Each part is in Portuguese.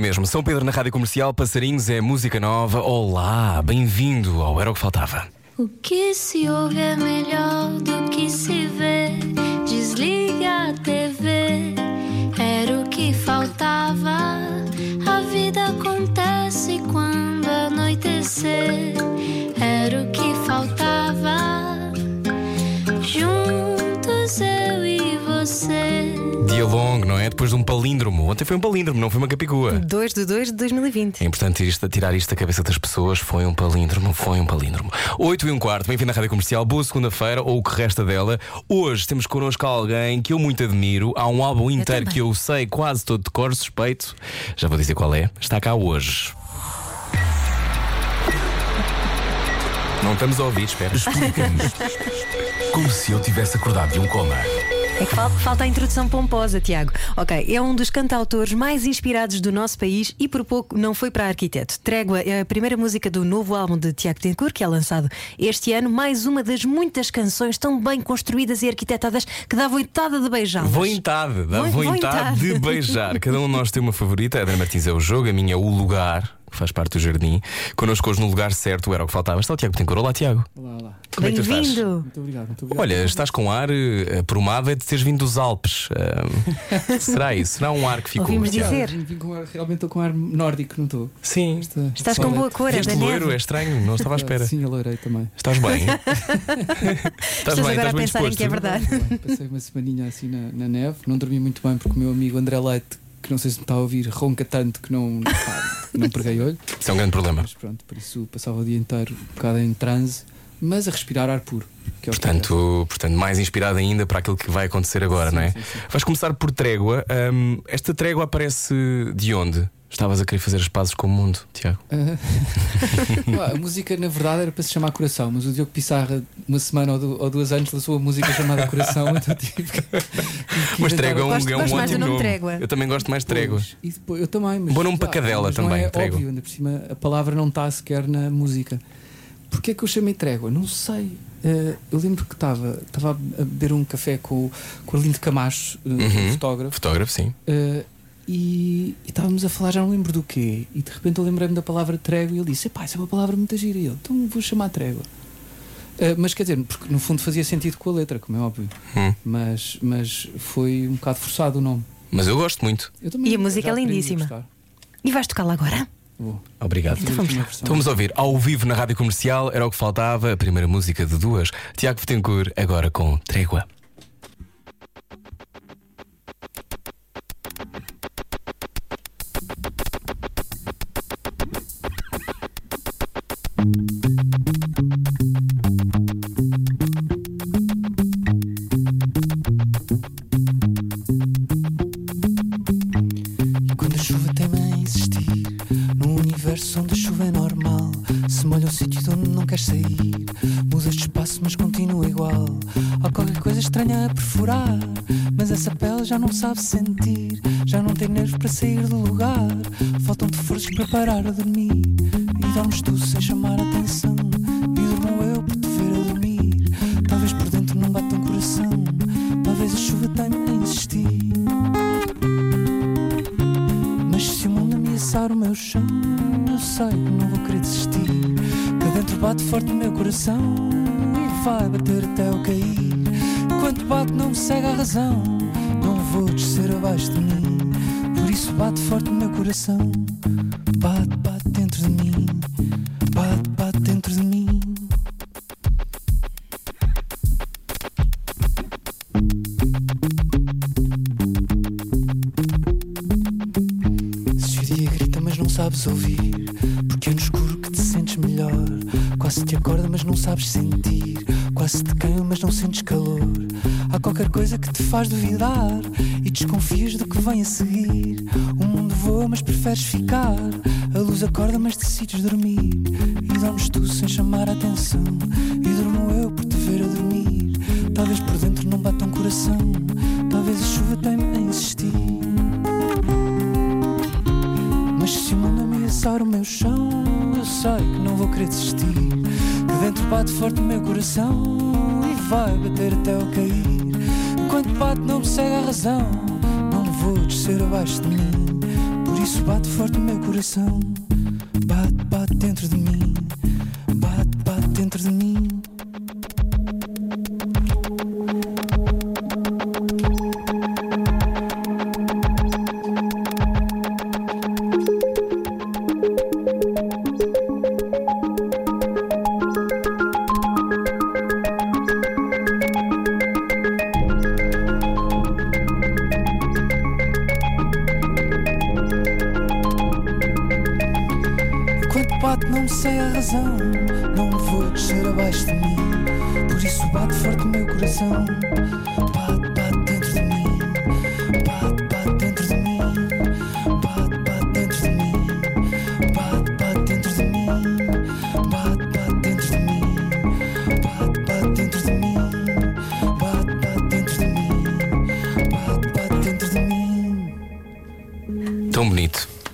mesmo. São Pedro na Rádio Comercial, Passarinhos é música nova. Olá, bem-vindo ao Era o que Faltava. O que se ouve é melhor do que se vê. Desliga a TV, era o que faltava. A vida acontece quando anoitecer, não é? Depois de um palíndromo. Ontem foi um palíndromo, não foi uma capicua. 2 de 2 de 2020. É importante isto, tirar isto da cabeça das pessoas. Foi um palíndromo, foi um palíndromo. 8 e um quarto, bem-vindo à Rádio Comercial. Boa segunda-feira, ou o que resta dela. Hoje temos connosco alguém que eu muito admiro. Há um álbum inteiro também. que eu sei quase todo de cor, suspeito. Já vou dizer qual é. Está cá hoje. Não estamos a ouvir, espera. Explica-nos. Como se eu tivesse acordado de um coma. É que falta, a introdução pomposa, Tiago. Ok, é um dos cantautores mais inspirados do nosso país e por pouco não foi para arquiteto. Trégua é a primeira música do novo álbum de Tiago Tencourt, que é lançado este ano. Mais uma das muitas canções tão bem construídas e arquitetadas que dá vontade de beijá-las. Vontade, dá Vo- vontade vontade. de beijar. Cada um de nós tem uma favorita. A Ana Martins é o jogo, a minha é o lugar, que faz parte do jardim. Connosco hoje no lugar certo era o que faltava. Está o Tiago Tencourt. Olá, Tiago. Olá, olá. Como é que tu estás? Bem-vindo! Muito obrigado, muito obrigado. Olha, estás com ar eh, promado é de teres vindo dos Alpes. Ah, será isso? Será um ar que ficou? Ouvimos Tiago? dizer. Vim, vim com ar, realmente estou com ar nórdico, não estou? Sim. Esta- Estás com boa cor, é da loiro, é estranho, não estava à espera. Sim, alourei também. Estás bem? Estás bem, agora a bem pensar em que é verdade. Bem, Passei uma semaninha assim na, na neve, não dormi muito bem porque o meu amigo André Leite, que não sei se me está a ouvir, ronca tanto que não, pá, não preguei olho. Isso é um grande problema. Mas pronto, por isso passava o dia inteiro um bocado em transe, mas a respirar ar puro. É Portanto, portanto, mais inspirado ainda para aquilo que vai acontecer agora, Sim, não é? sim, sim. Vais começar por trégua. Hum, esta trégua aparece de onde? Estavas a querer fazer as pazes com o mundo, Tiago. Ah, a música, na verdade, era para se chamar Coração, mas o Diogo Pissarra, uma semana ou, du- ou duas anos, lançou a música chamada Coração, então tive que. que Mas trégua é um, Gosto- é um gosto ótimo nome nome. Trégua. Eu também gosto mais de trégua. Pois, E depois, eu também, mas. Bom nome para cadela não também, É trégua. óbvio, ainda por cima a palavra não está sequer na música. Porquê é que eu chamei trégua? Não sei. Eh, eu lembro que estava estava a beber um café com, o- com o Arlindo Camacho, eh, Uhum. fotógrafo, Fotógrafo, sim. eh, e, e estávamos a falar, já não lembro do quê, e de repente eu lembrei-me da palavra trégua e ele disse: Epá, isso é uma palavra muito gira. E eu, então vou chamar trégua. Eh, mas quer dizer, porque no fundo fazia sentido com a letra, como é óbvio. Hum. Mas, mas foi um bocado forçado o nome. Mas eu gosto muito. Eu também E a música é lindíssima. E vais tocá-la agora? Vou. Obrigado. Fazer aqui uma versão. Então vamos ouvir ao vivo na rádio comercial, era o que faltava, a primeira música de duas. Tiago Betancourt, agora com Trégua. Coisa estranha a perfurar Mas essa pele já não sabe sentir Já não tem nervos para sair do lugar Faltam-te forças para parar a dormir E dormes tu sem chamar a atenção E durmo eu por te ver a dormir Talvez por dentro não bata um coração Talvez a chuva tenha a insistir mas se o mundo ameaçar o meu chão, eu sei que não vou querer desistir. Cá dentro bate forte o meu coração e vai bater até eu cair. Enquanto bate, não me cega a razão. Não vou descer abaixo de mim. Por isso bate forte o meu coração. Bate, bate dentro de mim. Bate, bate dentro de mim. Se o dia grita, mas não sabes ouvir, porque é no escuro que te sentes melhor. Quase te acorda, mas não sabes sentir. Quase te queima, mas não sentes calor. Há qualquer coisa que te faz duvidar e desconfias do que vem a seguir. O mundo voa, mas preferes ficar. A luz acorda, mas decides dormir. E dormes tu sem chamar a atenção. E durmo eu por te ver a dormir. Talvez por dentro não bata um coração. Talvez a chuva tenha a insistir. Mas se o mundo ameaçar o meu chão, eu sei que não vou querer desistir. Dentro bate forte o meu coração e vai bater até eu cair. Enquanto bate, não me segue a razão. Não vou descer abaixo de mim. Por isso bate forte o meu coração. Bate, bate dentro de mim. Razão. Não vou descer abaixo de mim. Por isso bate forte o meu coração.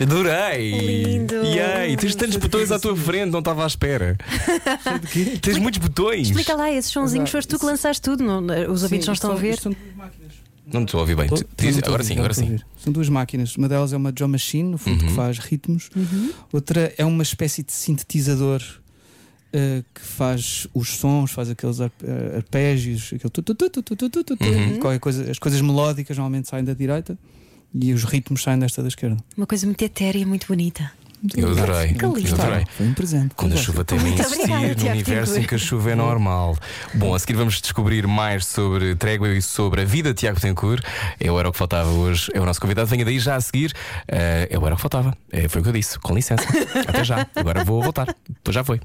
Adorei! Lindo. E aí, tens tantos botões à tua frente, não estava à espera. tens muitos botões. Explica lá, esses sonzinhos foste tu que lançaste tudo. não- os ouvintes não estão a ver. São duas máquinas. Não estou a ouvir bem. Diz- agora ouvir, sim, agora sim. São duas máquinas. Uma delas é uma drum machine, no fundo, Uhum. que faz ritmos. Outra é uma espécie de sintetizador eh, que faz os sons, faz aqueles arp- eh, arpégios, aquele tu, tu, tu, tu, tu, tu, tu, Uhum. coisa. As coisas melódicas normalmente saem da direita e os ritmos saem desta da esquerda. Uma coisa muito etérea, muito bonita. Eu adorei. Que Eu adorei. Foi um presente. Quando a chuva tem a insistir obrigada, no universo em que a chuva é normal. Bom, a seguir vamos descobrir mais sobre Trégua e sobre a vida de Tiago Tencourt. É o Era o que Faltava hoje. É o nosso convidado. Venha daí já a seguir. Eh, é o Era o que Faltava. É, foi o que eu disse. Com licença. Até já. Agora vou voltar. Pois já foi.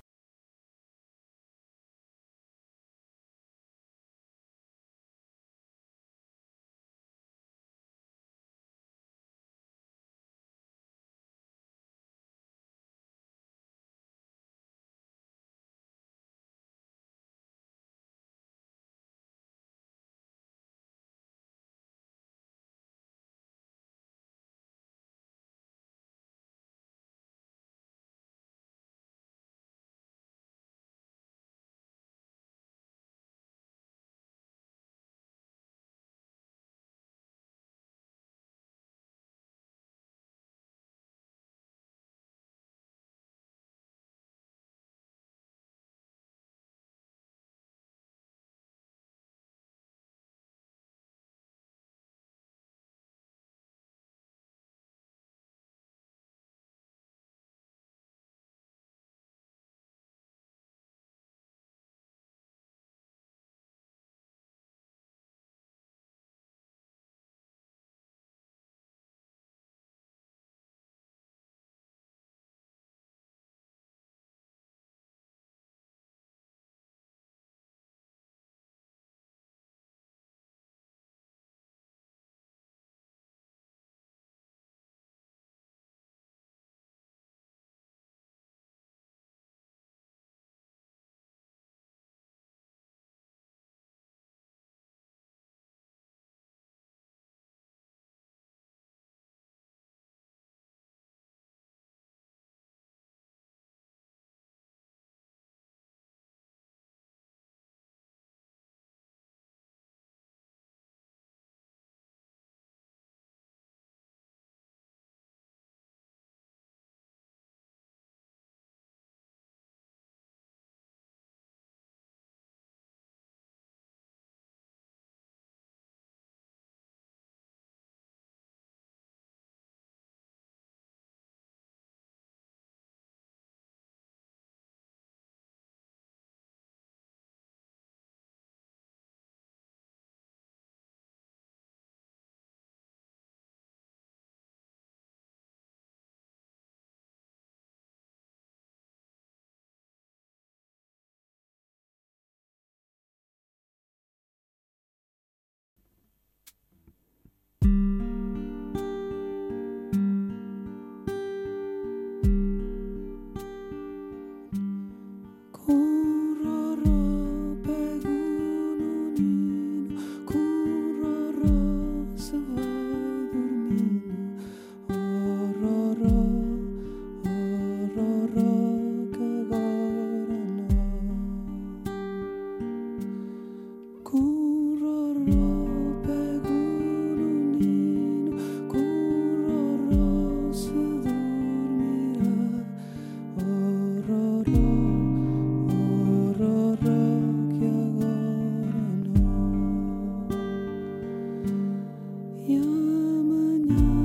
know.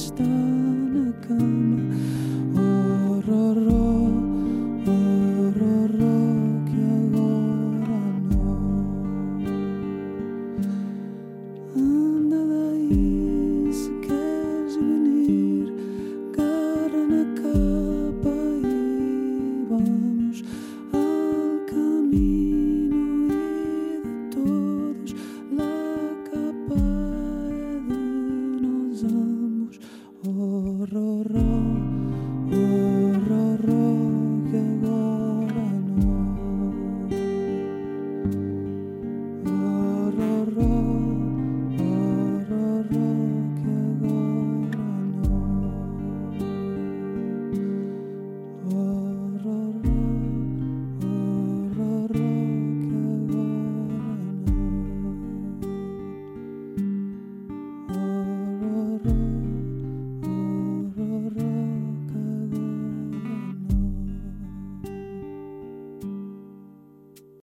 stars.